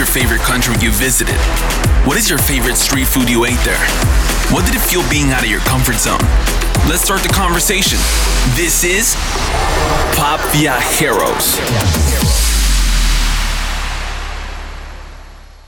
your favorite country you visited? What is your favorite street food you ate there? What did it feel being out of your comfort zone? Let's start the conversation. This is Pop Viajeros.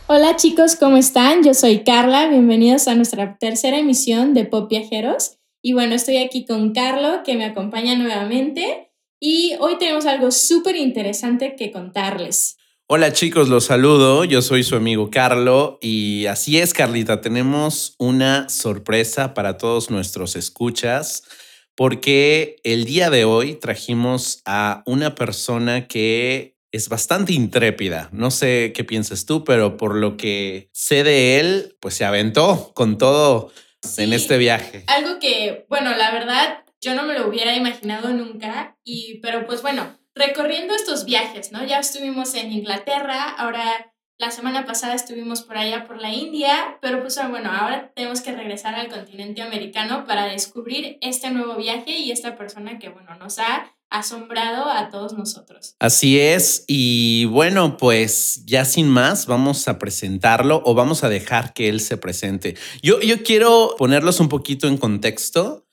Hola chicos, ¿cómo están? Yo soy Carla, bienvenidos a nuestra tercera emisión de Pop Viajeros. Y bueno, estoy aquí con Carlo, que me acompaña nuevamente. Y hoy tenemos algo súper interesante que contarles. Hola chicos, los saludo. Yo soy su amigo Carlo y así es, Carlita, tenemos una sorpresa para todos nuestros escuchas porque el día de hoy trajimos a una persona que es bastante intrépida. No sé qué piensas tú, pero por lo que sé de él, pues se aventó con todo en este viaje. Algo que, bueno, la verdad, yo no me lo hubiera imaginado nunca, y, pero pues bueno, recorriendo estos viajes, ¿no? Ya estuvimos en Inglaterra, ahora la semana pasada estuvimos por allá por la India, pero pues bueno, ahora tenemos que regresar al continente americano para descubrir este nuevo viaje y esta persona que, bueno, nos ha asombrado a todos nosotros. Así es, y bueno, pues ya sin más, vamos a presentarlo o vamos a dejar que él se presente. Yo, yo quiero ponerlos un poquito en contexto.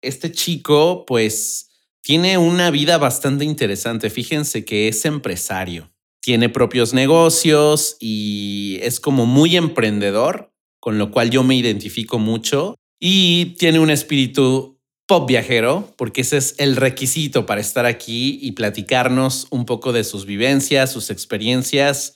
Este chico, pues, tiene una vida bastante interesante. Fíjense que es empresario, tiene propios negocios y es como muy emprendedor, con lo cual yo me identifico mucho y tiene un espíritu pop viajero, porque ese es el requisito para estar aquí y platicarnos un poco de sus vivencias, sus experiencias.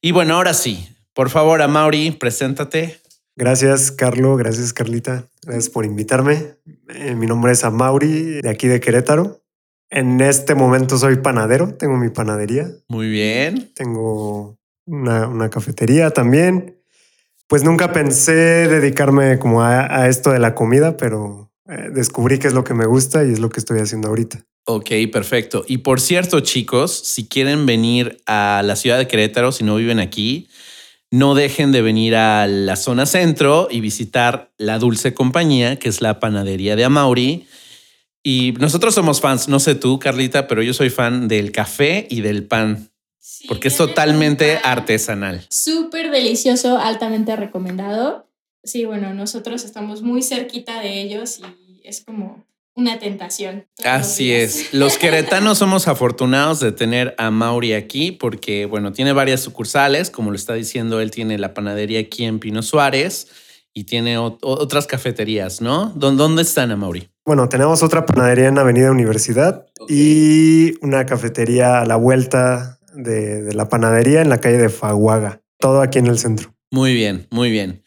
Y bueno, ahora sí, por favor, a Mauri, preséntate. Gracias, Carlo. Gracias, Carlita. Gracias por invitarme. Eh, mi nombre es Amauri, de aquí de Querétaro. En este momento soy panadero, tengo mi panadería. Muy bien. Tengo una, una cafetería también. Pues nunca pensé dedicarme como a, a esto de la comida, pero eh, descubrí qué es lo que me gusta y es lo que estoy haciendo ahorita. Ok, perfecto. Y por cierto, chicos, si quieren venir a la ciudad de Querétaro, si no viven aquí, no dejen de venir a la zona centro y visitar la Dulce Compañía, que es la panadería de Amauri. Y nosotros somos fans, no sé tú, Carlita, pero yo soy fan del café y del pan. porque es totalmente artesanal. Súper delicioso, altamente recomendado sí, bueno, nosotros estamos muy cerquita de ellos y es como una tentación. Así es. Los queretanos somos afortunados de tener a Mauri aquí porque, bueno, tiene varias sucursales, como lo está diciendo él, tiene la panadería aquí en Pino Suárez y tiene otras cafeterías, ¿no? ¿Dónde están, a Mauri? Bueno, tenemos otra panadería en Avenida Universidad y una cafetería a la vuelta de, de la panadería en la calle de Faguaga, todo aquí en el centro. Muy bien, muy bien.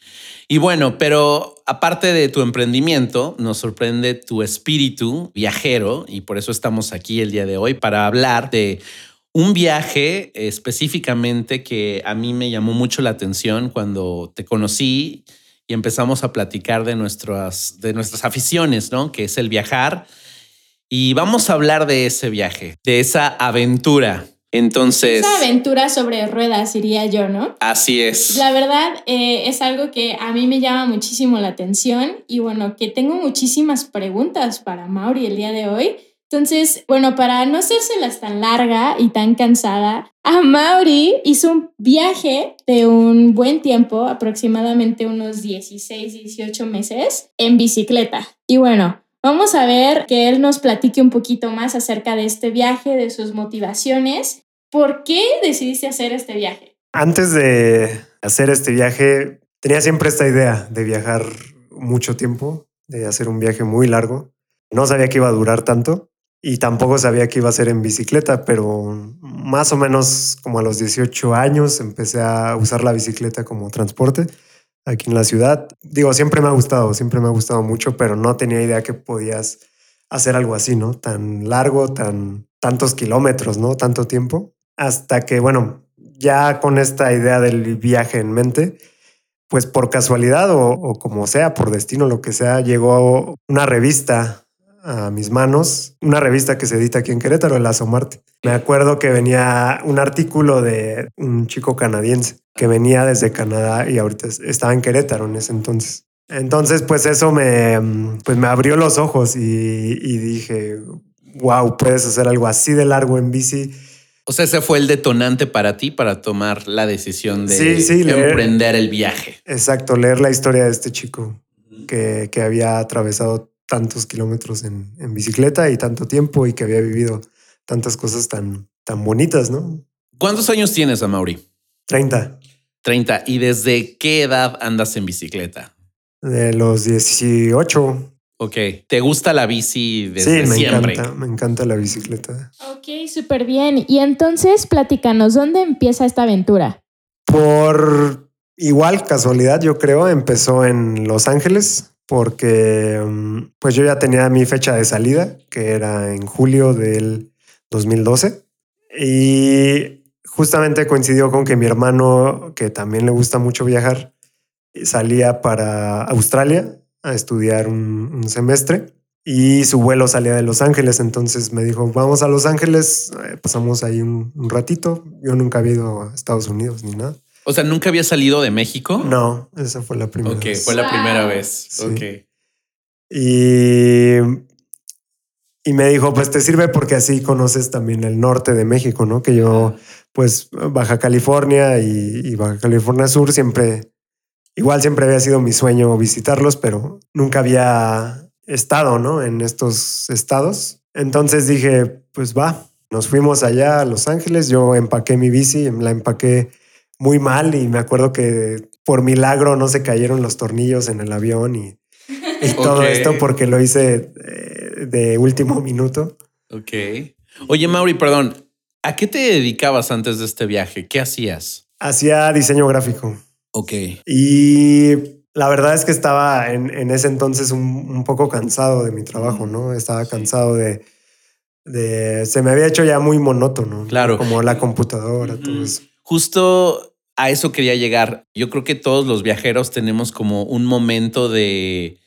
Y bueno, pero aparte de tu emprendimiento, nos sorprende tu espíritu viajero y por eso estamos aquí el día de hoy para hablar de un viaje específicamente que a mí me llamó mucho la atención cuando te conocí y empezamos a platicar de nuestras, de nuestras aficiones, ¿no? Que es el viajar. Y vamos a hablar de ese viaje, de esa aventura entonces. Esa aventura sobre ruedas, diría yo, ¿no? Así es. La verdad eh, es algo que a mí me llama muchísimo la atención y bueno, que tengo muchísimas preguntas para Mauri el día de hoy. Entonces, bueno, para no hacérselas tan larga y tan cansada, a Mauri hizo un viaje de un buen tiempo, aproximadamente unos 16, 18 meses, en bicicleta. Y bueno, Vamos a ver que él nos platique un poquito más acerca de este viaje, de sus motivaciones. ¿Por qué decidiste hacer este viaje? Antes de hacer este viaje, tenía siempre esta idea de viajar mucho tiempo, de hacer un viaje muy largo. No sabía que iba a durar tanto y tampoco sabía que iba a ser en bicicleta, pero más o menos como a los 18 años empecé a usar la bicicleta como transporte aquí en la ciudad. Digo, siempre me ha gustado, siempre me ha gustado mucho, pero no tenía idea que podías hacer algo así, ¿no? Tan largo, tan tantos kilómetros, ¿no? Tanto tiempo. Hasta que, bueno, ya con esta idea del viaje en mente, pues por casualidad o, o como sea, por destino, lo que sea, llegó una revista a mis manos, una revista que se edita aquí en Querétaro, el Asomarte. Me acuerdo que venía un artículo de un chico canadiense que venía desde Canadá y ahorita estaba en Querétaro en ese entonces. Entonces, pues eso me, pues me abrió los ojos y, dije, wow, puedes hacer algo así de largo en bici, O sea, ese fue el detonante para ti para tomar la decisión de Sí, sí, leer. emprender el viaje. Exacto, leer la historia de este chico que, que había atravesado tantos kilómetros en, en bicicleta y tanto tiempo y que había vivido tantas cosas tan, tan bonitas, ¿no? ¿Cuántos años tienes, Amaury? 30. 30. ¿Y desde qué edad andas en bicicleta? De los 18. Ok. ¿Te gusta la bici Sí, desde me siempre? encanta, me encanta la bicicleta. Ok, súper bien. Y entonces, platícanos, ¿dónde empieza esta aventura? Por igual casualidad, yo creo, empezó en Los Ángeles porque pues yo ya tenía mi fecha de salida, que era en julio del 2012. Y justamente coincidió con que mi hermano, que también le gusta mucho viajar, salía para Australia a estudiar un, un semestre y su vuelo salía de Los Ángeles. Entonces me dijo, vamos a Los Ángeles, eh, pasamos ahí un, un ratito. Yo nunca había ido a Estados Unidos ni nada. O sea, ¿nunca había salido de México? No, esa fue la primera Ok, vez. fue la Wow. primera vez. Sí. Ok. Y, y me dijo, pues te sirve porque así conoces también el norte de México, ¿no? Que yo, pues Baja California y, y Baja California Sur siempre, igual siempre había sido mi sueño visitarlos, pero nunca había estado, ¿no? En estos estados. Entonces dije, pues va, nos fuimos allá a Los Ángeles, yo empaqué mi bici, la empaqué muy mal y me acuerdo que por milagro no se cayeron los tornillos en el avión y, y todo esto porque lo hice eh, de último minuto. Ok. Oye, Mauri, perdón. ¿A qué te dedicabas antes de este viaje? ¿Qué hacías? Hacía diseño gráfico Ok. y la verdad es que estaba en, en ese entonces un, un poco cansado de mi trabajo, ¿no? Estaba cansado de, de... Se me había hecho ya muy monótono. ¿no? Claro. Como la computadora, todo eso. Justo a eso quería llegar. Yo creo que todos los viajeros tenemos como un momento de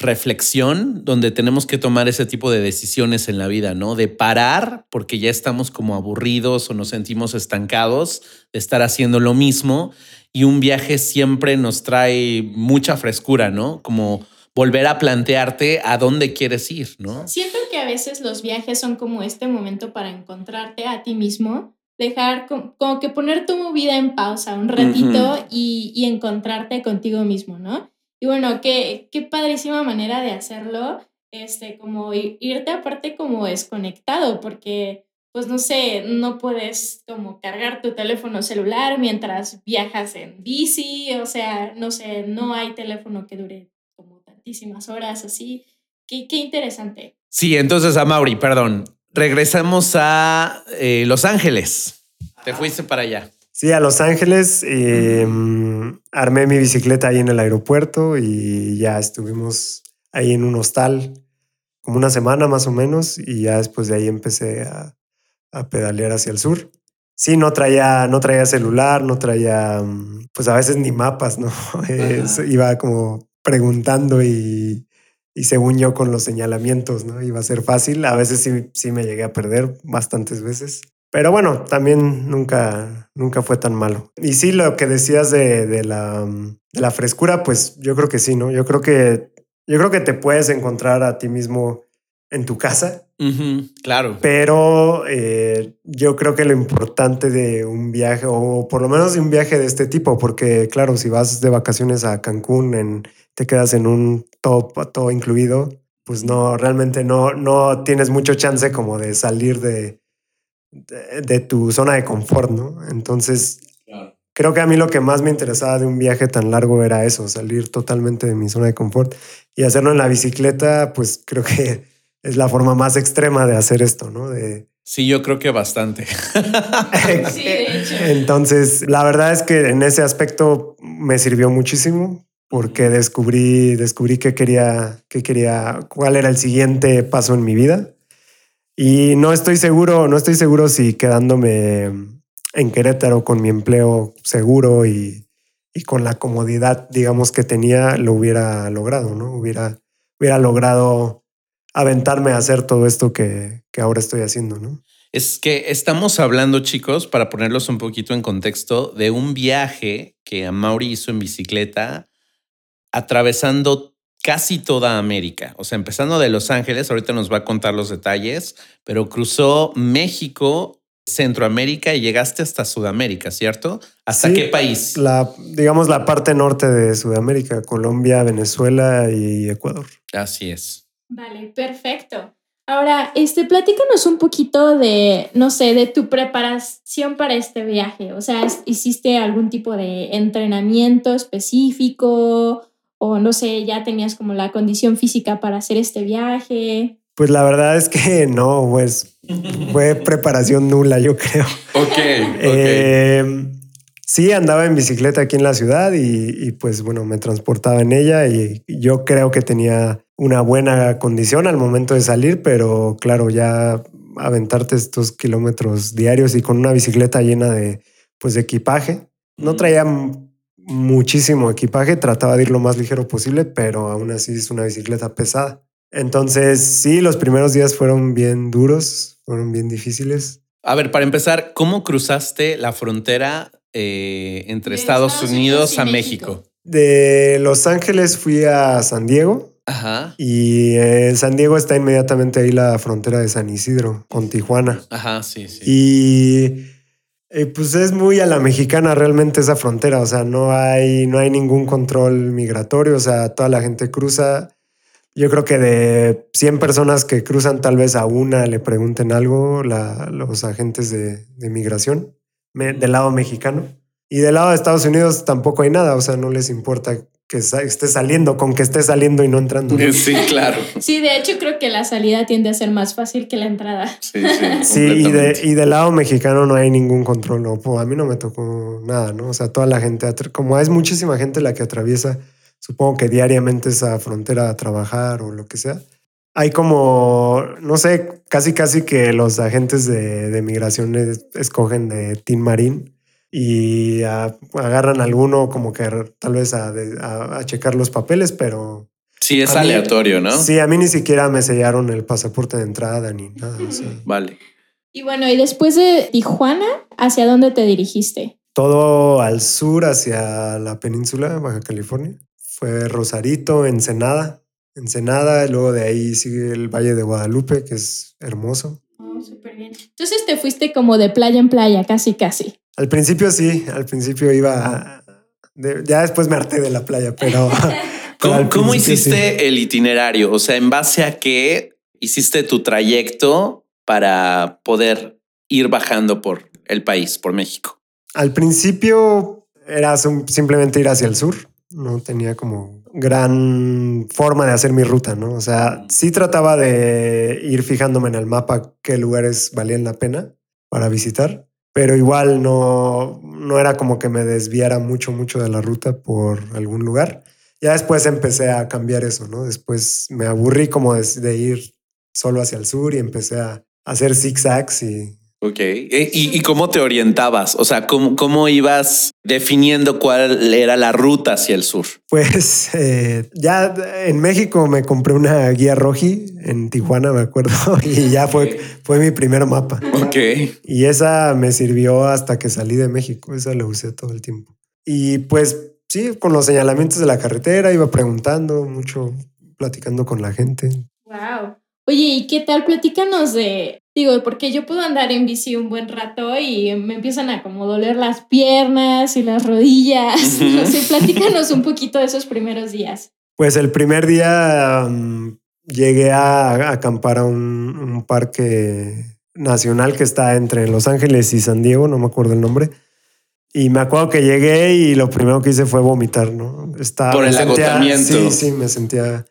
reflexión donde tenemos que tomar ese tipo de decisiones en la vida, ¿no? De parar porque ya estamos como aburridos o nos sentimos estancados de estar haciendo lo mismo y un viaje siempre nos trae mucha frescura, ¿no? Como volver a plantearte a dónde quieres ir, ¿no? Siento que a veces los viajes son como este momento para encontrarte a ti mismo, dejar co- como, que poner tu vida en pausa un ratito y, y encontrarte contigo mismo, ¿no? Y bueno, qué, qué padrísima manera de hacerlo, este, como irte aparte como desconectado, porque, pues no sé, no puedes como cargar tu teléfono celular mientras viajas en bici, o sea, no sé, no hay teléfono que dure como tantísimas horas así. Qué, qué interesante. Sí, entonces a Mauri, perdón. Regresamos a eh, Los Ángeles. Te fuiste para allá. Sí, a Los Ángeles. eh, armé mi bicicleta ahí en el aeropuerto y ya estuvimos ahí en un hostal como una semana más o menos y ya después de ahí empecé a, a pedalear hacia el sur. Sí, no traía, no traía celular, no traía, mm, pues a veces ni mapas, ¿no? Iba como preguntando y, y según yo con los señalamientos, ¿no? Iba a ser fácil. A veces sí, sí me llegué a perder bastantes veces. Pero bueno, también nunca, nunca fue tan malo. Y sí, lo que decías de, de la, de la frescura, pues yo creo que sí, ¿no? Yo creo que, yo creo que te puedes encontrar a ti mismo en tu casa, claro. pero eh, yo creo que lo importante de un viaje, o por lo menos de un viaje de este tipo, porque claro, si vas de vacaciones a Cancún, en, te quedas en un top, todo incluido, pues no, realmente no, no tienes mucho chance como de salir de, de, de tu zona de confort, ¿no? Entonces, creo que a mí lo que más me interesaba de un viaje tan largo era eso, salir totalmente de mi zona de confort y hacerlo en la bicicleta, pues creo que es la forma más extrema de hacer esto, ¿no? De, Sí, yo creo que bastante. Sí, de hecho. Entonces, la verdad es que en ese aspecto me sirvió muchísimo porque descubrí, descubrí que quería, que quería, cuál era el siguiente paso en mi vida. Y no estoy seguro, no estoy seguro si quedándome en Querétaro con mi empleo seguro y, y con la comodidad, digamos, que tenía, lo hubiera logrado, ¿no? Hubiera, hubiera logrado aventarme a hacer todo esto que, que ahora estoy haciendo, ¿no? Es que estamos hablando, chicos, para ponerlos un poquito en contexto, de un viaje que Amaury hizo en bicicleta atravesando casi toda América. O sea, empezando de Los Ángeles, ahorita nos va a contar los detalles, pero cruzó México, Centroamérica y llegaste hasta Sudamérica, ¿cierto? ¿Hasta Sí, qué país? La, digamos, la parte norte de Sudamérica, Colombia, Venezuela y Ecuador. Así es. Vale, perfecto. Ahora, este, platícanos un poquito de, no sé, de tu preparación para este viaje. O sea, ¿hiciste algún tipo de entrenamiento específico? O no sé, ya tenías como la condición física para hacer este viaje. Pues la verdad es que no, pues fue preparación nula, yo creo. Ok, Eh, sí, andaba en bicicleta aquí en la ciudad y, y, pues bueno, me transportaba en ella y yo creo que tenía una buena condición al momento de salir, pero claro, ya aventarte estos kilómetros diarios y con una bicicleta llena de pues de equipaje. No traía muchísimo equipaje, trataba de ir lo más ligero posible, pero aún así es una bicicleta pesada. Entonces, sí, los primeros días fueron bien duros, fueron bien difíciles. A ver, para empezar, ¿cómo cruzaste la frontera eh, entre Estados, Estados Unidos, Unidos y a México? México? De Los Ángeles fui a San Diego Ajá. y eh, San Diego está inmediatamente ahí la frontera de San Isidro con Tijuana. Ajá, sí, sí. Y eh, pues es muy a la mexicana realmente esa frontera, o sea, no hay, no hay ningún control migratorio, o sea, toda la gente cruza. Yo creo que de 100 personas que cruzan, tal vez a una le pregunten algo los agentes de, migración del lado mexicano. Y del lado de Estados Unidos tampoco hay nada, o sea, no les importa que esté saliendo, con que esté saliendo y no entrando. Sí, claro. Sí, de hecho creo que la salida tiende a ser más fácil que la entrada. Sí, sí. Sí, y, de, y del lado mexicano no hay ningún control, no, pues, a mí no me tocó nada, ¿no? O sea, toda la gente, como es muchísima gente la que atraviesa, supongo que diariamente esa frontera a trabajar o lo que sea. Hay como, no sé, casi casi que los agentes de, de migración es- escogen de Team Marín y a- agarran a alguno como que tal vez a, de- a- a checar los papeles, pero Sí, es mí- aleatorio, ¿no? sí, a mí ni siquiera me sellaron el pasaporte de entrada ni nada. o sea. Vale. Y bueno, y después de Tijuana, ¿hacia dónde te dirigiste? todo al sur hacia la península, Baja California. Fue Rosarito, Ensenada. Ensenada, y luego de ahí sigue el Valle de Guadalupe, que es hermoso. Oh, súper bien. Entonces te fuiste como de playa en playa, casi, casi. Al principio sí, al principio iba... de- ya después me harté de la playa, pero... ¿Cómo, cómo principio sí. hiciste el itinerario? O sea, ¿en base a qué hiciste tu trayecto para poder ir bajando por el país, por México? Al principio era sim- simplemente ir hacia el sur. No tenía como gran forma de hacer mi ruta, ¿no? O sea, sí trataba de ir fijándome en el mapa qué lugares valían la pena para visitar, pero igual no, no era como que me desviara mucho, mucho de la ruta por algún lugar. Ya después empecé a cambiar eso, ¿no? Después me aburrí como de, de ir solo hacia el sur y empecé a hacer zigzags y Ok. Eh, ¿Y, y cómo te orientabas? O sea, ¿cómo, ¿cómo ibas definiendo cuál era la ruta hacia el sur? Pues eh, ya en México me compré una guía roji en Tijuana, me acuerdo, y ya fue, fue mi primer mapa. Ok. Y esa me sirvió hasta que salí de México, esa la usé todo el tiempo. Y pues sí, con los señalamientos de la carretera iba preguntando mucho, platicando con la gente. Wow. Oye, ¿y qué tal? Platícanos de, digo, porque yo puedo andar en bici un buen rato y me empiezan a como doler las piernas y las rodillas. Ujú. No sé, platícanos un poquito de esos primeros días. Pues el primer día um, llegué a, a acampar a un, un parque nacional que está entre Los Ángeles y San Diego, no me acuerdo el nombre. Y me acuerdo que llegué y lo primero que hice fue vomitar, ¿no? Estaba, Por el sentía- agotamiento. Sí, sí, me sentía,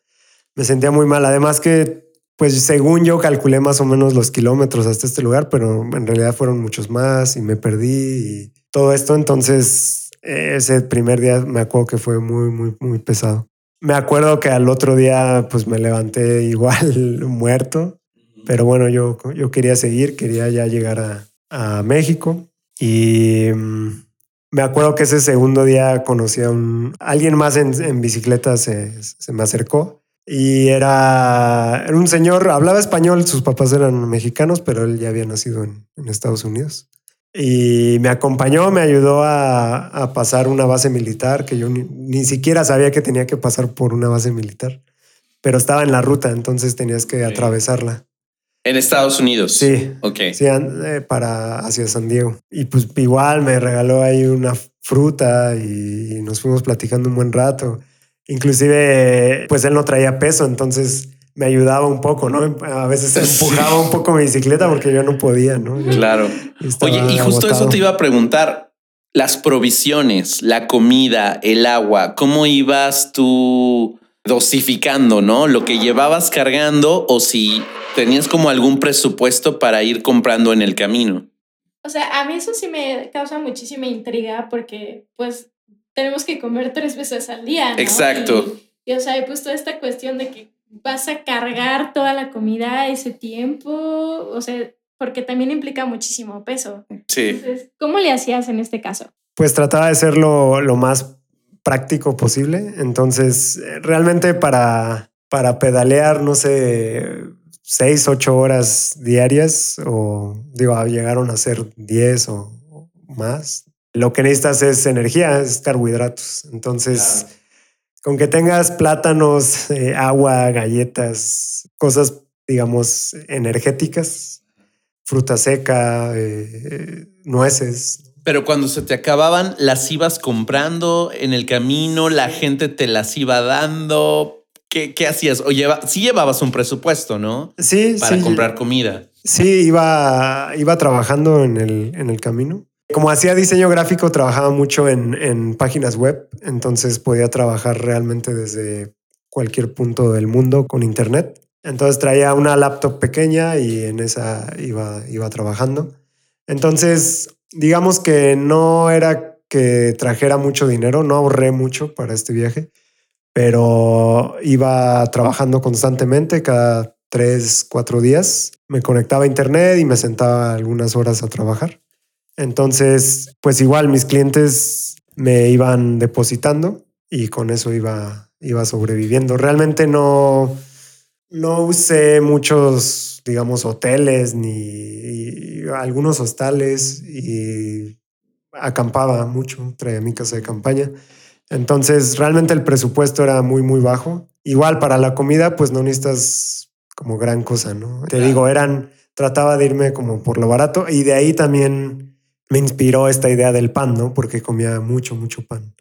me sentía muy mal. Además que, pues según yo calculé más o menos los kilómetros hasta este lugar, pero en realidad fueron muchos más y me perdí y todo esto. Entonces, ese primer día me acuerdo que fue muy, muy, muy pesado. Me acuerdo que al otro día, pues me levanté igual muerto, pero bueno, yo, yo quería seguir, quería ya llegar a, a México y mm, me acuerdo que ese segundo día conocí a un, alguien más en, en bicicleta, se, se me acercó y era, era un señor, hablaba español, sus papás eran mexicanos, pero él ya había nacido en, en Estados Unidos. Y me acompañó, me ayudó a, a pasar una base militar que yo ni, ni siquiera sabía que tenía que pasar por una base militar, pero estaba en la ruta, entonces tenías que Ok. atravesarla. En Estados Unidos. Sí. Ok. Sí, eh, para hacia San Diego. Y pues igual me regaló ahí una fruta y nos fuimos platicando un buen rato. Inclusive, pues él no traía peso, entonces me ayudaba un poco, ¿no? A veces Sí. empujaba un poco mi bicicleta porque yo no podía, ¿no? Yo Claro. Oye, y justo eso te iba a preguntar. Las provisiones, la comida, el agua, ¿cómo ibas tú dosificando, no? Lo que llevabas cargando o si tenías como algún presupuesto para ir comprando en el camino. O sea, a mí eso sí me causa muchísima intriga porque pues tenemos que comer tres veces al día. ¿no? Exacto. Y, y, o sea, y pues toda esta cuestión de que vas a cargar toda la comida ese tiempo, o sea, porque también implica muchísimo peso. Sí. Entonces, ¿cómo le hacías en este caso? Pues trataba de ser lo, lo más práctico posible. Entonces, realmente para, para pedalear, no sé, seis, ocho horas diarias o digo, llegaron a ser diez o más. Lo que necesitas es energía, es carbohidratos. Entonces, con que tengas plátanos, eh, agua, galletas, cosas, digamos, energéticas, fruta seca, eh, nueces, Pero cuando se te acababan, las ibas comprando en el camino, la gente te las iba dando. ¿Qué, qué hacías? O lleva, sí llevabas un presupuesto, ¿no? Sí, Para sí. comprar comida. Sí, iba, iba trabajando en el, en el camino. Como hacía diseño gráfico, trabajaba mucho en, en páginas web, entonces podía trabajar realmente desde cualquier punto del mundo con internet. Entonces traía una laptop pequeña y en esa iba, iba trabajando. Entonces, digamos que no era que trajera mucho dinero, no ahorré mucho para este viaje, pero iba trabajando constantemente cada tres, cuatro días. Me conectaba a internet y me sentaba algunas horas a trabajar. Entonces, pues igual mis clientes me iban depositando y con eso iba, iba sobreviviendo. Realmente no, no usé muchos, digamos, hoteles ni algunos hostales y acampaba mucho, traía mi casa de campaña. Entonces, realmente el presupuesto era muy, muy bajo. Igual para la comida, pues no necesitas como gran cosa, ¿no? Te Claro. digo, eran, trataba de irme como por lo barato y de ahí también me inspiró esta idea del pan, ¿no? Porque comía mucho, mucho pan.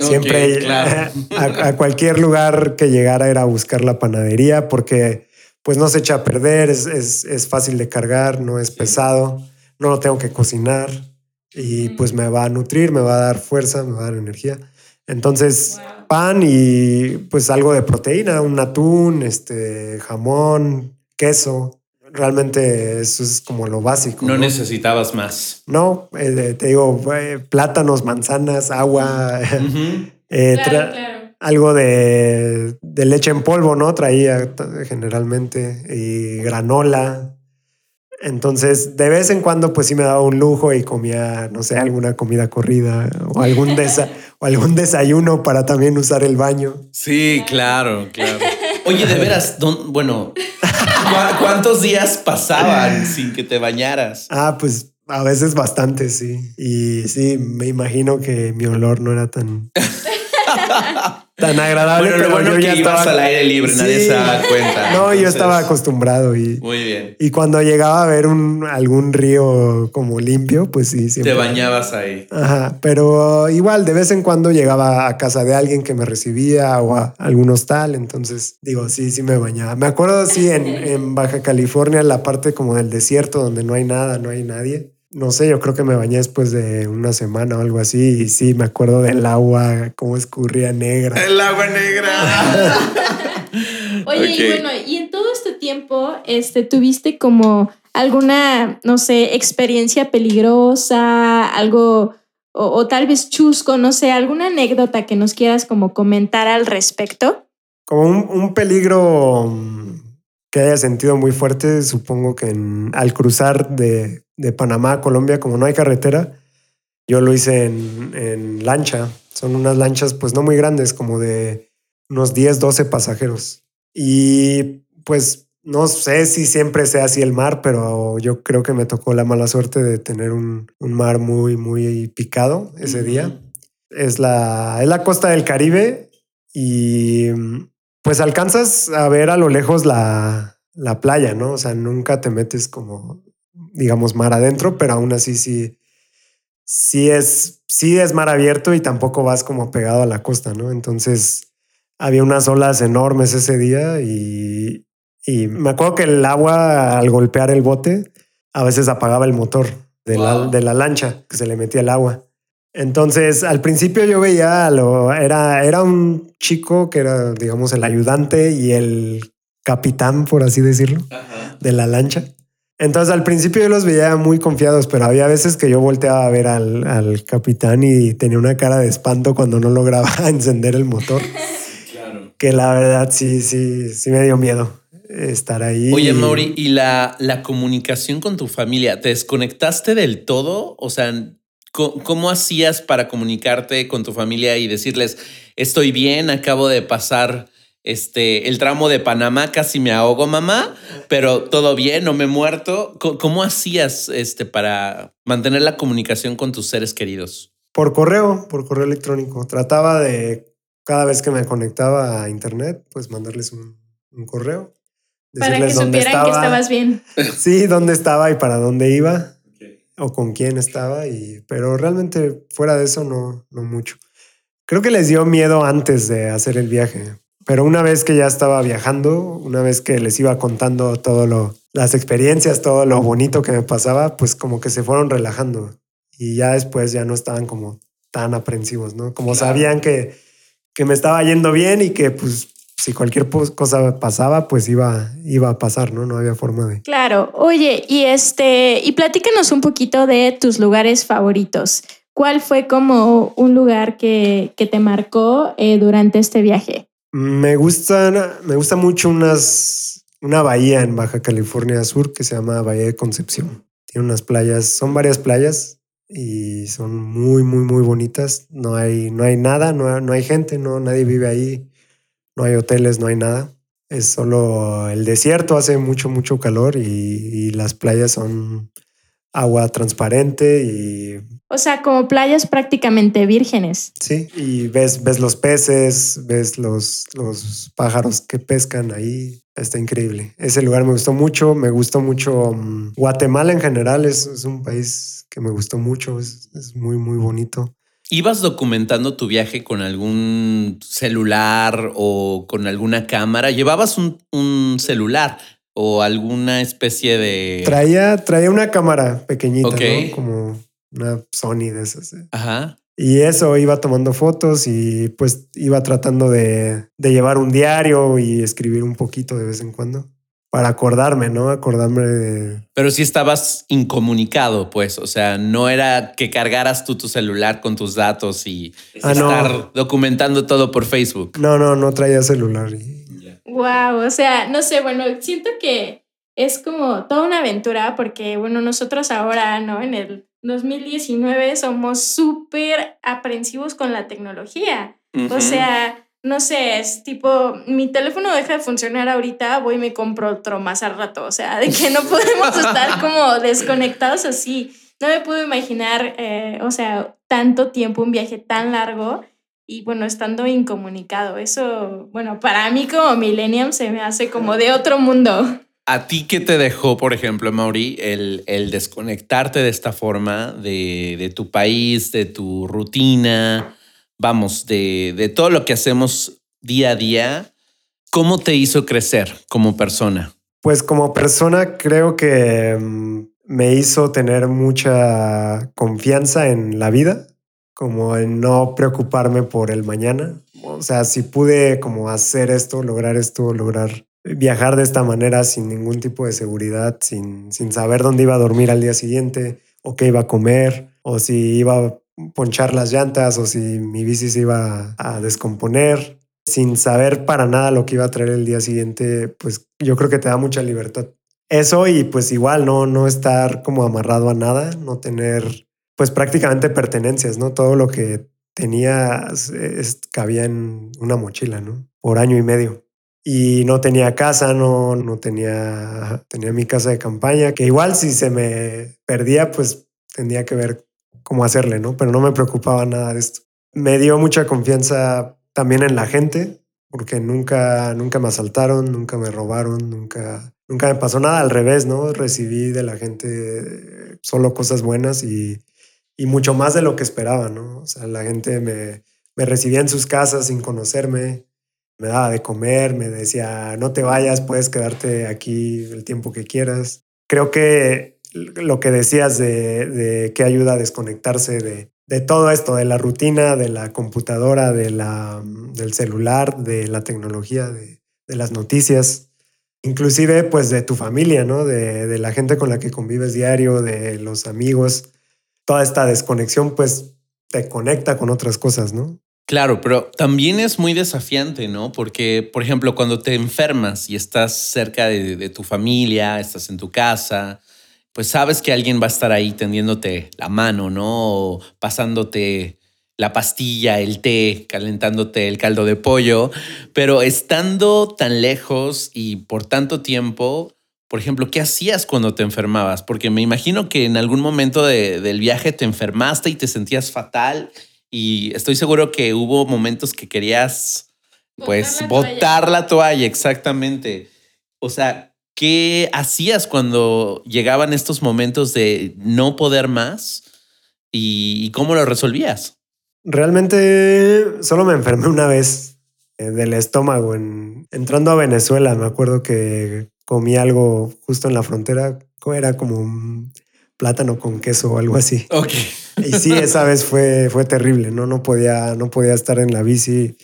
Siempre claro. a, a cualquier lugar que llegara era buscar la panadería porque pues no se echa a perder, es, es, es fácil de cargar, no es pesado, no lo tengo que cocinar y pues me va a nutrir, me va a dar fuerza, me va a dar energía. Entonces, Wow. pan y pues algo de proteína, un atún, este, jamón, queso. Realmente eso es como lo básico. No ¿no? necesitabas más. No, eh, te digo, eh, plátanos, manzanas, agua, eh, Claro, tra- claro. algo de, de leche en polvo, ¿no? Traía t- generalmente y granola. Entonces, de vez en cuando, pues sí me daba un lujo y comía, no sé, alguna comida corrida o algún, desa- o algún desayuno para también usar el baño. Sí, claro, claro. Oye, de veras, don- bueno, ¿cu- ¿cuántos días pasaban sin que te bañaras? Ah, pues a veces bastante, sí. Y sí, me imagino que mi olor no era tan, tan agradable. Bueno, lo pero bueno yo que ya ibas estaba- al aire libre, nadie se daba cuenta. No, yo estaba acostumbrado y, Muy bien. y cuando llegaba a ver un, algún río como limpio, pues sí, siempre. Te bañabas ahí. Ajá, pero igual de vez en cuando llegaba a casa de alguien que me recibía o a algún hostal, entonces digo, sí, sí me bañaba. Me acuerdo, sí, en, en Baja California, la parte como del desierto donde no hay nada, no hay nadie. No sé, yo creo que me bañé después de una semana o algo así y sí, me acuerdo del agua, cómo escurría negra. El agua negra. Oye, y bueno, y en todo este tiempo, este, ¿tuviste como alguna, no sé, experiencia peligrosa, algo, o, o tal vez chusco, no sé, alguna anécdota que nos quieras como comentar al respecto? Como un, un peligro mm, que haya sentido muy fuerte, supongo que en- al cruzar de, de Panamá a Colombia, como no hay carretera, yo lo hice en, en lancha. Son unas lanchas pues no muy grandes, como de unos 10, 12 pasajeros. Y pues no sé si siempre sea así el mar, pero yo creo que me tocó la mala suerte de tener un, un mar muy, muy picado ese día. Es la, es la costa del Caribe y pues alcanzas a ver a lo lejos la, la playa, ¿no? O sea, nunca te metes como, digamos, mar adentro, pero aún así sí, sí es, sí es mar abierto y tampoco vas como pegado a la costa, ¿no? Entonces había unas olas enormes ese día y, y me acuerdo que el agua al golpear el bote a veces apagaba el motor de, la, de la lancha que se le metía el agua. Entonces, al principio yo veía, lo, era, era un chico que era, digamos, el ayudante y el capitán, por así decirlo, de la lancha. Entonces, al principio yo los veía muy confiados, pero había veces que yo volteaba a ver al, al capitán y tenía una cara de espanto cuando no lograba encender el motor. Claro. Que la verdad sí, sí, sí me dio miedo estar ahí. Oye, Mauri, ¿y la, la comunicación con tu familia? ¿Te desconectaste del todo? O sea, ¿cómo, hacías para comunicarte con tu familia y decirles, estoy bien, acabo de pasar este, el tramo de Panamá, casi me ahogo, mamá, pero todo bien, no me he muerto? ¿Cómo, hacías este, para mantener la comunicación con tus seres queridos? Por correo, por correo electrónico. Trataba de, cada vez que me conectaba a internet, pues mandarles un correo para que supieran que estabas bien. Sí, dónde estaba y para dónde iba o con quién estaba. Y, pero realmente fuera de eso no, no mucho. Creo que les dio miedo antes de hacer el viaje. Pero una vez que ya estaba viajando, una vez que les iba contando todo lo, las experiencias, todo lo bonito que me pasaba, pues como que se fueron relajando. Y ya después ya no estaban como tan aprensivos, ¿no? Como sabían que, que me estaba yendo bien y que pues si cualquier cosa pasaba, pues iba, iba a pasar, ¿no? No había forma de. Claro. Oye, y este, y platícanos un poquito de tus lugares favoritos. ¿Cuál fue como un lugar que, que te marcó eh, durante este viaje? Me gustan, me gusta mucho unas, una bahía en Baja California Sur que se llama Bahía de Concepción. Tiene unas playas, son varias playas y son muy, muy, muy bonitas. No hay, no hay nada, no, no hay gente, no, nadie vive ahí no hay hoteles, no hay nada. Es solo el desierto, hace mucho, mucho calor y, las playas son agua transparente y... O sea, como playas prácticamente vírgenes. Sí, y ves, ves los peces, ves los, los pájaros que pescan ahí. Está increíble. Ese lugar me gustó mucho. Me gustó mucho mm, Guatemala en general. Es, es, un país que me gustó mucho. Es, es muy, muy bonito. ¿Ibas documentando tu viaje con algún celular o con alguna cámara? ¿Llevabas un, celular o alguna especie de...? Traía, traía una cámara pequeñita, ¿no? Como una Sony de esas. ¿eh? Ajá. Y eso, iba tomando fotos y pues iba tratando de, de llevar un diario y escribir un poquito de vez en cuando para acordarme, ¿no? Acordarme de... Pero si estabas incomunicado, pues, o sea, no era que cargaras tú tu celular con tus datos y ah, estar documentando todo por Facebook. No, no, no traía celular. Wow, o sea, no sé, bueno, siento que es como toda una aventura porque, bueno, nosotros ahora, ¿no? En el 2019 somos súper aprensivos con la tecnología. O sea, no sé, es tipo, mi teléfono deja de funcionar ahorita, voy y me compro otro más al rato. O sea, de que no podemos estar como desconectados así. No me puedo imaginar, eh, o sea, tanto tiempo, un viaje tan largo y bueno, estando incomunicado. Eso, bueno, para mí como millennium se me hace como de otro mundo. ¿A ti qué te dejó, por ejemplo, Mauri, el, el desconectarte de esta forma de, de tu país, de tu rutina? Vamos, de, todo lo que hacemos día a día, ¿cómo te hizo crecer como persona? Pues como persona creo que mm, me hizo tener mucha confianza en la vida, como en no preocuparme por el mañana. O sea, si pude como hacer esto, lograr esto, lograr viajar de esta manera sin ningún tipo de seguridad, sin, sin saber dónde iba a dormir al día siguiente o qué iba a comer o si iba ponchar las llantas o si mi bici se iba a descomponer, sin saber para nada lo que iba a traer el día siguiente, pues yo creo que te da mucha libertad. Eso y pues igual no, no estar como amarrado a nada, no tener pues prácticamente pertenencias, ¿no? Todo lo que tenía cabía en una mochila, ¿no? Por año y medio. Y no tenía casa, no, no tenía, tenía mi casa de campaña, que igual si se me perdía, pues tendría que ver cómo hacerle, ¿no? Pero no me preocupaba nada de esto. Me dio mucha confianza también en la gente, porque nunca, nunca me asaltaron, nunca me robaron, nunca, nunca me pasó nada al revés, ¿no? Recibí de la gente solo cosas buenas y, y mucho más de lo que esperaba, ¿no? O sea, la gente me, me recibía en sus casas sin conocerme, me daba de comer, me decía, no te vayas, puedes quedarte aquí el tiempo que quieras. Creo que lo que decías de, que ayuda a desconectarse de, todo esto, de la rutina, de la computadora, de la, del celular, de la tecnología, de, de las noticias, inclusive pues de tu familia, ¿no? De, la gente con la que convives diario, de los amigos, toda esta desconexión pues te conecta con otras cosas, ¿no? Claro, pero también es muy desafiante, ¿no? Porque, por ejemplo, cuando te enfermas y estás cerca de tu familia, estás en tu casa, pues sabes que alguien va a estar ahí tendiéndote la mano, ¿no? O pasándote la pastilla, el té, calentándote el caldo de pollo, pero estando tan lejos y por tanto tiempo, por ejemplo, ¿qué hacías cuando te enfermabas? Porque me imagino que en algún momento de, del viaje te enfermaste y te sentías fatal y estoy seguro que hubo momentos que querías, pues, botar la toalla, exactamente. O sea, ¿qué hacías cuando llegaban estos momentos de no poder más y, cómo lo resolvías? Realmente solo me enfermé una vez eh, del estómago en, entrando a Venezuela. Me acuerdo que comí algo justo en la frontera. Era como un plátano con queso o algo así. Ok. Y sí, esa vez fue, fue terrible, ¿no? No podía, no podía estar en la bici.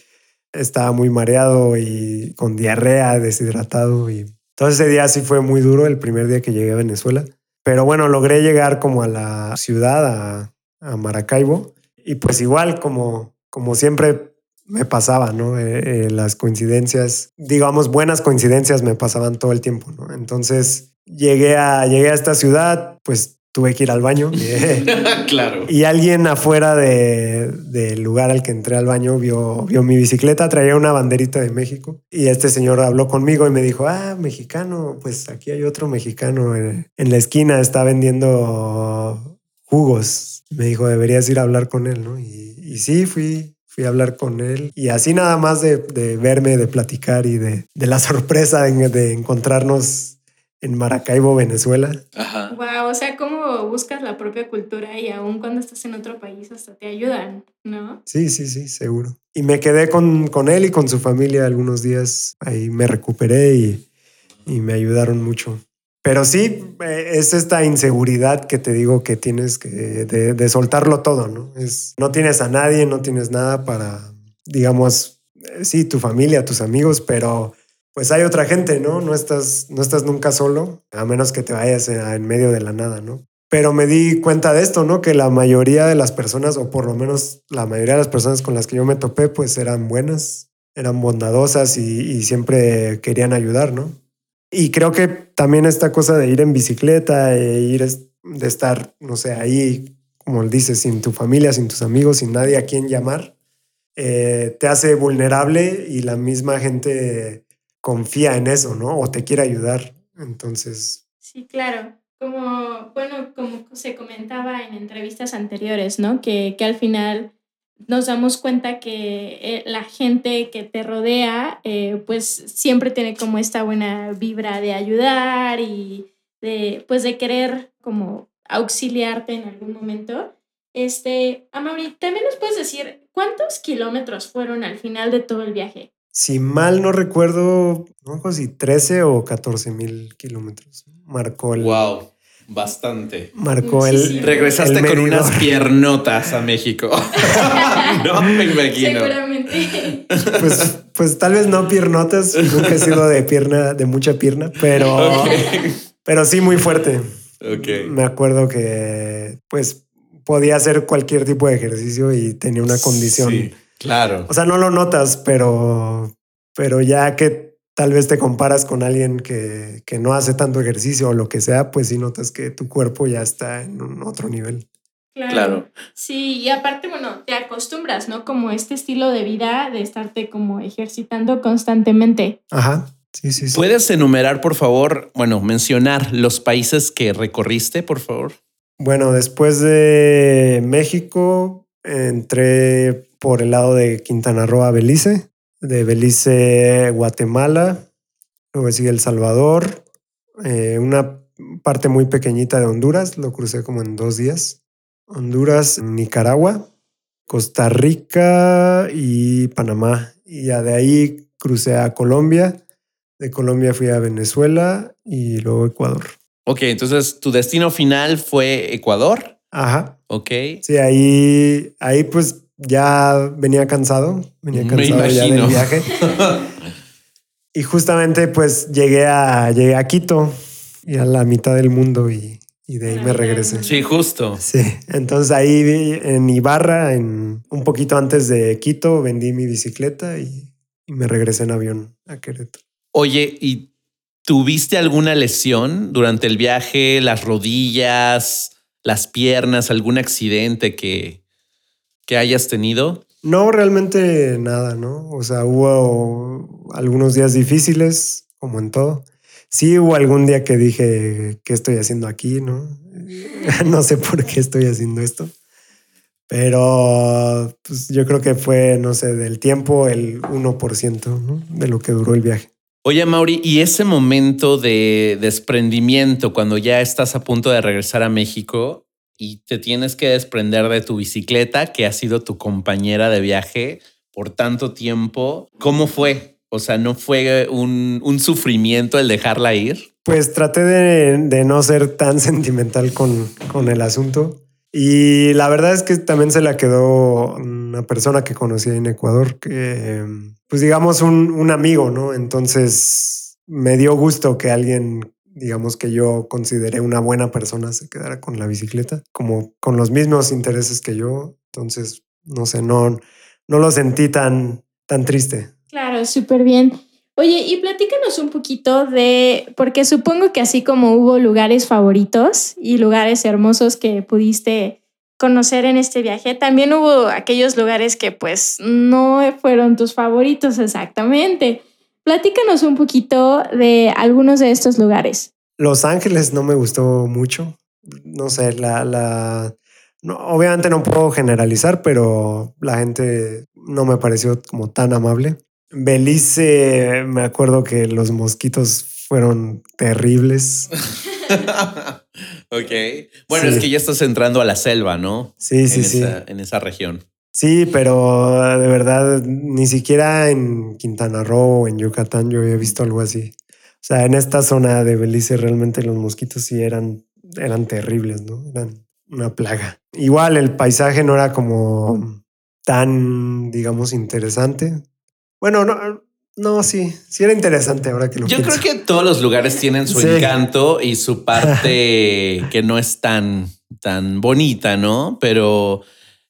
Estaba muy mareado y con diarrea, deshidratado. Y entonces ese día sí fue muy duro, el primer día que llegué a Venezuela. Pero bueno, logré llegar como a la ciudad, a, Maracaibo. Y pues igual, como, como siempre me pasaba, ¿no? Eh, eh, las coincidencias, digamos, buenas coincidencias me pasaban todo el tiempo, ¿no? Entonces llegué a, llegué a esta ciudad, pues tuve que ir al baño. claro. Y alguien afuera del de lugar al que entré al baño vio, vio mi bicicleta, traía una banderita de México. Y este señor habló conmigo y me dijo, ah, mexicano, pues aquí hay otro mexicano en, en la esquina, está vendiendo jugos. Me dijo, deberías ir a hablar con él, ¿no? Y, y sí, fui, fui a hablar con él y así nada más de, de verme, de platicar y de, de la sorpresa de, de encontrarnos en Maracaibo, Venezuela. Ajá. Wow, o sea, cómo buscas la propia cultura y aún cuando estás en otro país hasta te ayudan, ¿no? Sí, sí, sí, seguro. Y me quedé con, con él y con su familia algunos días. Ahí me recuperé y, y me ayudaron mucho. Pero sí, eh, es esta inseguridad que te digo que tienes que de, de soltarlo todo, ¿no? Es, no tienes a nadie, no tienes nada para, digamos, eh, sí, tu familia, tus amigos, pero pues hay otra gente, ¿no? No estás, no estás nunca solo, a menos que te vayas en medio de la nada, ¿no? Pero me di cuenta de esto, ¿no? Que la mayoría de las personas, o por lo menos la mayoría de las personas con las que yo me topé, pues eran buenas, eran bondadosas y, siempre querían ayudar, ¿no? Y creo que también esta cosa de ir en bicicleta e ir, de estar, no sé, ahí, como dices, sin tu familia, sin tus amigos, sin nadie a quien llamar, eh, te hace vulnerable y la misma gente confía en eso, ¿no? O te quiere ayudar. Entonces. Sí, claro. Como, bueno, como se comentaba en entrevistas anteriores, ¿no? Que, que al final nos damos cuenta que eh, la gente que te rodea, eh, pues siempre tiene como esta buena vibra de ayudar y de, pues de querer como auxiliarte en algún momento. Este, Amaury, también nos puedes decir cuántos kilómetros fueron al final de todo el viaje si mal no recuerdo, no sé si 13 o 14 mil kilómetros. Marcó el. Wow. Bastante. Marcó el. Regresaste con unas piernotas a México. no me imagino. Seguramente. Pues, pues tal vez no piernotas. Nunca he sido de pierna, de mucha pierna, pero. Pero sí muy fuerte. Okay. Me acuerdo que, pues, podía hacer cualquier tipo de ejercicio y tenía una condición. Sí Claro. O sea, no lo notas, pero, pero ya que tal vez te comparas con alguien que, que no hace tanto ejercicio o lo que sea, pues sí notas que tu cuerpo ya está en un otro nivel. Claro. Sí, y aparte, bueno, te acostumbras, ¿no? Como este estilo de vida de estarte como ejercitando constantemente. Ajá. Sí, sí, sí. ¿Puedes enumerar, por favor, bueno, mencionar los países que recorriste, por favor? Bueno, después de México, entré por el lado de Quintana Roo a Belice, de Belice, Guatemala, luego sigue El Salvador, eh, una parte muy pequeñita de Honduras, lo crucé como en dos días. Honduras, Nicaragua, Costa Rica y Panamá. Y ya de ahí crucé a Colombia. De Colombia fui a Venezuela y luego Ecuador. Ok, entonces tu destino final fue Ecuador. Ajá. Ok. Sí, ahí, ahí pues ya venía cansado. Venía cansado ya del viaje. y justamente pues llegué a, llegué a Quito y a la mitad del mundo y, y de ahí me regresé. Sí, justo. Sí, entonces ahí vi- en Ibarra, en un poquito antes de Quito, vendí mi bicicleta y, y me regresé en avión a Querétaro. Oye, ¿y tuviste alguna lesión durante el viaje? ¿Las rodillas, las piernas, algún accidente que, que hayas tenido? No, realmente nada, ¿no? O sea, hubo algunos días difíciles, como en todo. Sí hubo algún día que dije, ¿qué estoy haciendo aquí? No, no sé por qué estoy haciendo esto. Pero pues, yo creo que fue, no sé, del tiempo el 1% ¿no? de lo que duró el viaje. Oye, Mauri, ¿y ese momento de desprendimiento cuando ya estás a punto de regresar a México y te tienes que desprender de tu bicicleta, que ha sido tu compañera de viaje por tanto tiempo, ¿cómo fue? O sea, ¿no fue un, un sufrimiento el dejarla ir? Pues traté de, de no ser tan sentimental con, con el asunto. Y la verdad es que también se la quedó una persona que conocí en Ecuador, que pues digamos un, un amigo, ¿no? Entonces me dio gusto que alguien, digamos que yo consideré una buena persona, se quedara con la bicicleta, como con los mismos intereses que yo. Entonces, no sé, no, no lo sentí tan, tan triste. Claro, súper bien. Oye, y platícanos un poquito de, porque supongo que así como hubo lugares favoritos y lugares hermosos que pudiste conocer en este viaje, también hubo aquellos lugares que pues no fueron tus favoritos exactamente. Platícanos un poquito de algunos de estos lugares. Los Ángeles no me gustó mucho. No sé, la, la no, obviamente no puedo generalizar, pero la gente no me pareció como tan amable. Belice, me acuerdo que los mosquitos fueron terribles. ok. Bueno, Sí. es que ya estás entrando a la selva, ¿no? Sí, sí, en, sí. Esa, en esa región. Sí, pero de verdad, ni siquiera en Quintana Roo o en Yucatán yo había visto algo así. O sea, en esta zona de Belice realmente los mosquitos sí eran, eran terribles, ¿no? Eran una plaga. Igual el paisaje no era como tan, digamos, interesante. Bueno, no, no, sí, sí era interesante ahora que lo Yo pienso. creo que todos los lugares tienen su Sí. encanto y su parte que no es tan, tan bonita, ¿no? Pero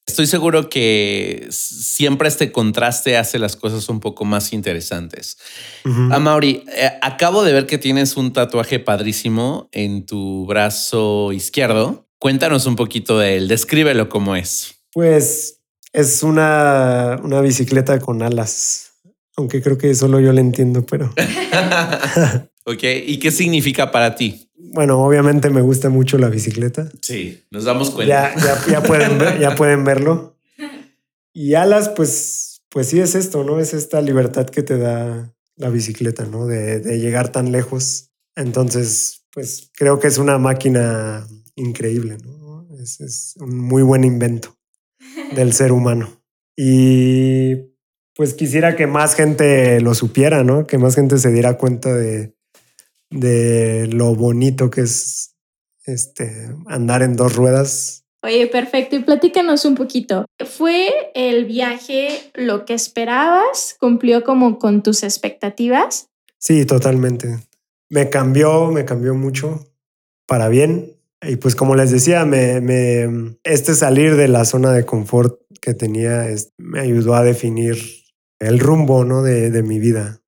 estoy seguro que siempre este contraste hace las cosas un poco más interesantes. Ujú. Amaury, eh, acabo de ver que tienes un tatuaje padrísimo en tu brazo izquierdo. Cuéntanos un poquito de él, descríbelo cómo es. Pues es una, una bicicleta con alas. Aunque creo que solo yo la entiendo, pero ok, ¿y qué significa para ti? Bueno, obviamente me gusta mucho la bicicleta. Sí, nos damos cuenta. Ya, ya, ya, pueden, ver- ya pueden verlo. Y alas, pues, pues sí es esto, ¿no? Es esta libertad que te da la bicicleta, ¿no? De, de llegar tan lejos. Entonces, pues creo que es una máquina increíble, ¿no? Es, es un muy buen invento del ser humano. Y pues quisiera que más gente lo supiera, ¿no? Que más gente se diera cuenta de, de lo bonito que es este, andar en dos ruedas. Oye, perfecto. Y platícanos un poquito. ¿Fue el viaje lo que esperabas? ¿Cumplió como con tus expectativas? Sí, totalmente. Me cambió, me cambió mucho para bien. Y pues como les decía, me, me- este salir de la zona de confort que tenía es- me ayudó a definir el rumbo ¿no? de, de mi vida.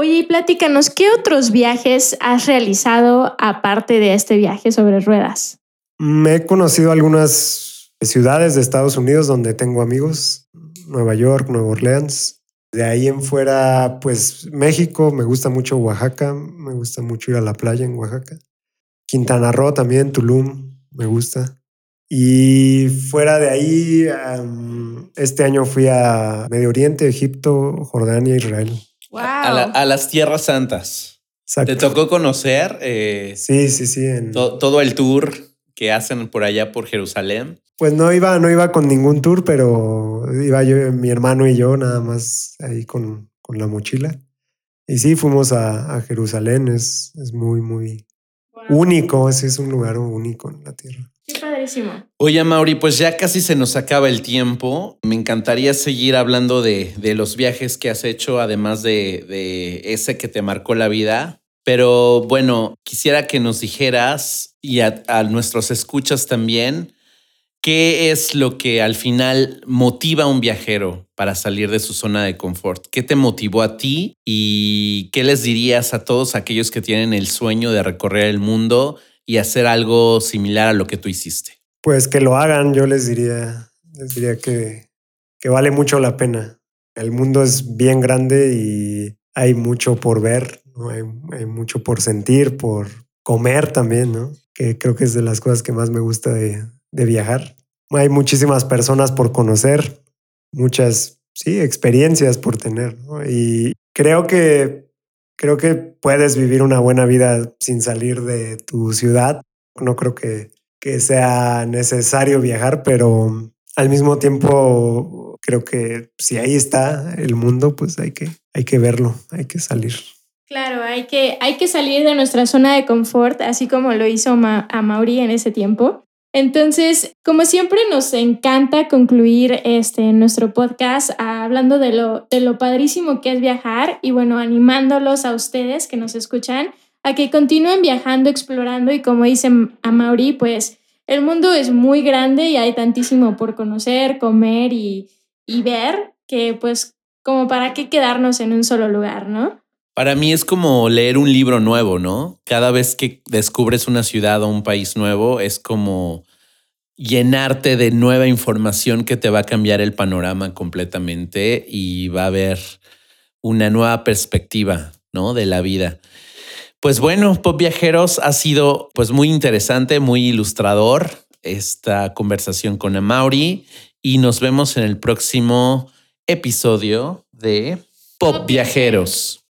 Oye, y platícanos, ¿qué otros viajes has realizado aparte de este viaje sobre ruedas? Me he conocido algunas ciudades de Estados Unidos donde tengo amigos, Nueva York, Nueva Orleans. De ahí en fuera, pues México, me gusta mucho Oaxaca, me gusta mucho ir a la playa en Oaxaca. Quintana Roo también, Tulum, me gusta. Y fuera de ahí, este año fui a Medio Oriente, Egipto, Jordania, Israel. ¡Wow! A, la- a las tierras santas. ¿Te tocó conocer? Eh, sí, sí, sí. todo el tour que hacen por allá por Jerusalén. Pues no iba, no iba con ningún tour, pero iba yo, mi hermano y yo nada más ahí con, con la mochila. Y sí, fuimos a, a Jerusalén. Es, es muy, muy único. Ese es un lugar único en la tierra. Oye, Mauri, pues ya casi se nos acaba el tiempo. Me encantaría seguir hablando de, de los viajes que has hecho, además de, de, ese que te marcó la vida. Pero bueno, quisiera que nos dijeras y a nuestros escuchas también, ¿qué es lo que al final motiva a un viajero para salir de su zona de confort? ¿Qué te motivó a ti y qué les dirías a todos aquellos que tienen el sueño de recorrer el mundo? Y hacer algo similar a lo que tú hiciste? Pues que lo hagan, yo les diría, les diría que, que vale mucho la pena. El mundo es bien grande y hay mucho por ver, ¿no? hay, hay, mucho por sentir, por comer también, ¿no? que creo que es de las cosas que más me gusta de, de viajar. Hay muchísimas personas por conocer, muchas sí, experiencias por tener. ¿no? Y creo que creo que puedes vivir una buena vida sin salir de tu ciudad. No creo que, que sea necesario viajar, pero al mismo tiempo creo que si ahí está el mundo, pues hay que, hay que verlo, hay que salir. Claro, hay que, hay que salir de nuestra zona de confort, así como lo hizo a Mauri en ese tiempo. Entonces, como siempre, nos encanta concluir este, nuestro podcast hablando de lo, de lo padrísimo que es viajar y bueno, animándolos a ustedes que nos escuchan a que continúen viajando, explorando y como dice a Mauri, pues el mundo es muy grande y hay tantísimo por conocer, comer y, y ver que pues como para qué quedarnos en un solo lugar, ¿no? Para mí es como leer un libro nuevo, ¿no? Cada vez que descubres una ciudad o un país nuevo, es como llenarte de nueva información que te va a cambiar el panorama completamente y va a haber una nueva perspectiva, ¿no? De la vida. Pues bueno, Pop Viajeros ha sido pues muy interesante, muy ilustrador esta conversación con Amaury y nos vemos en el próximo episodio de Pop Viajeros.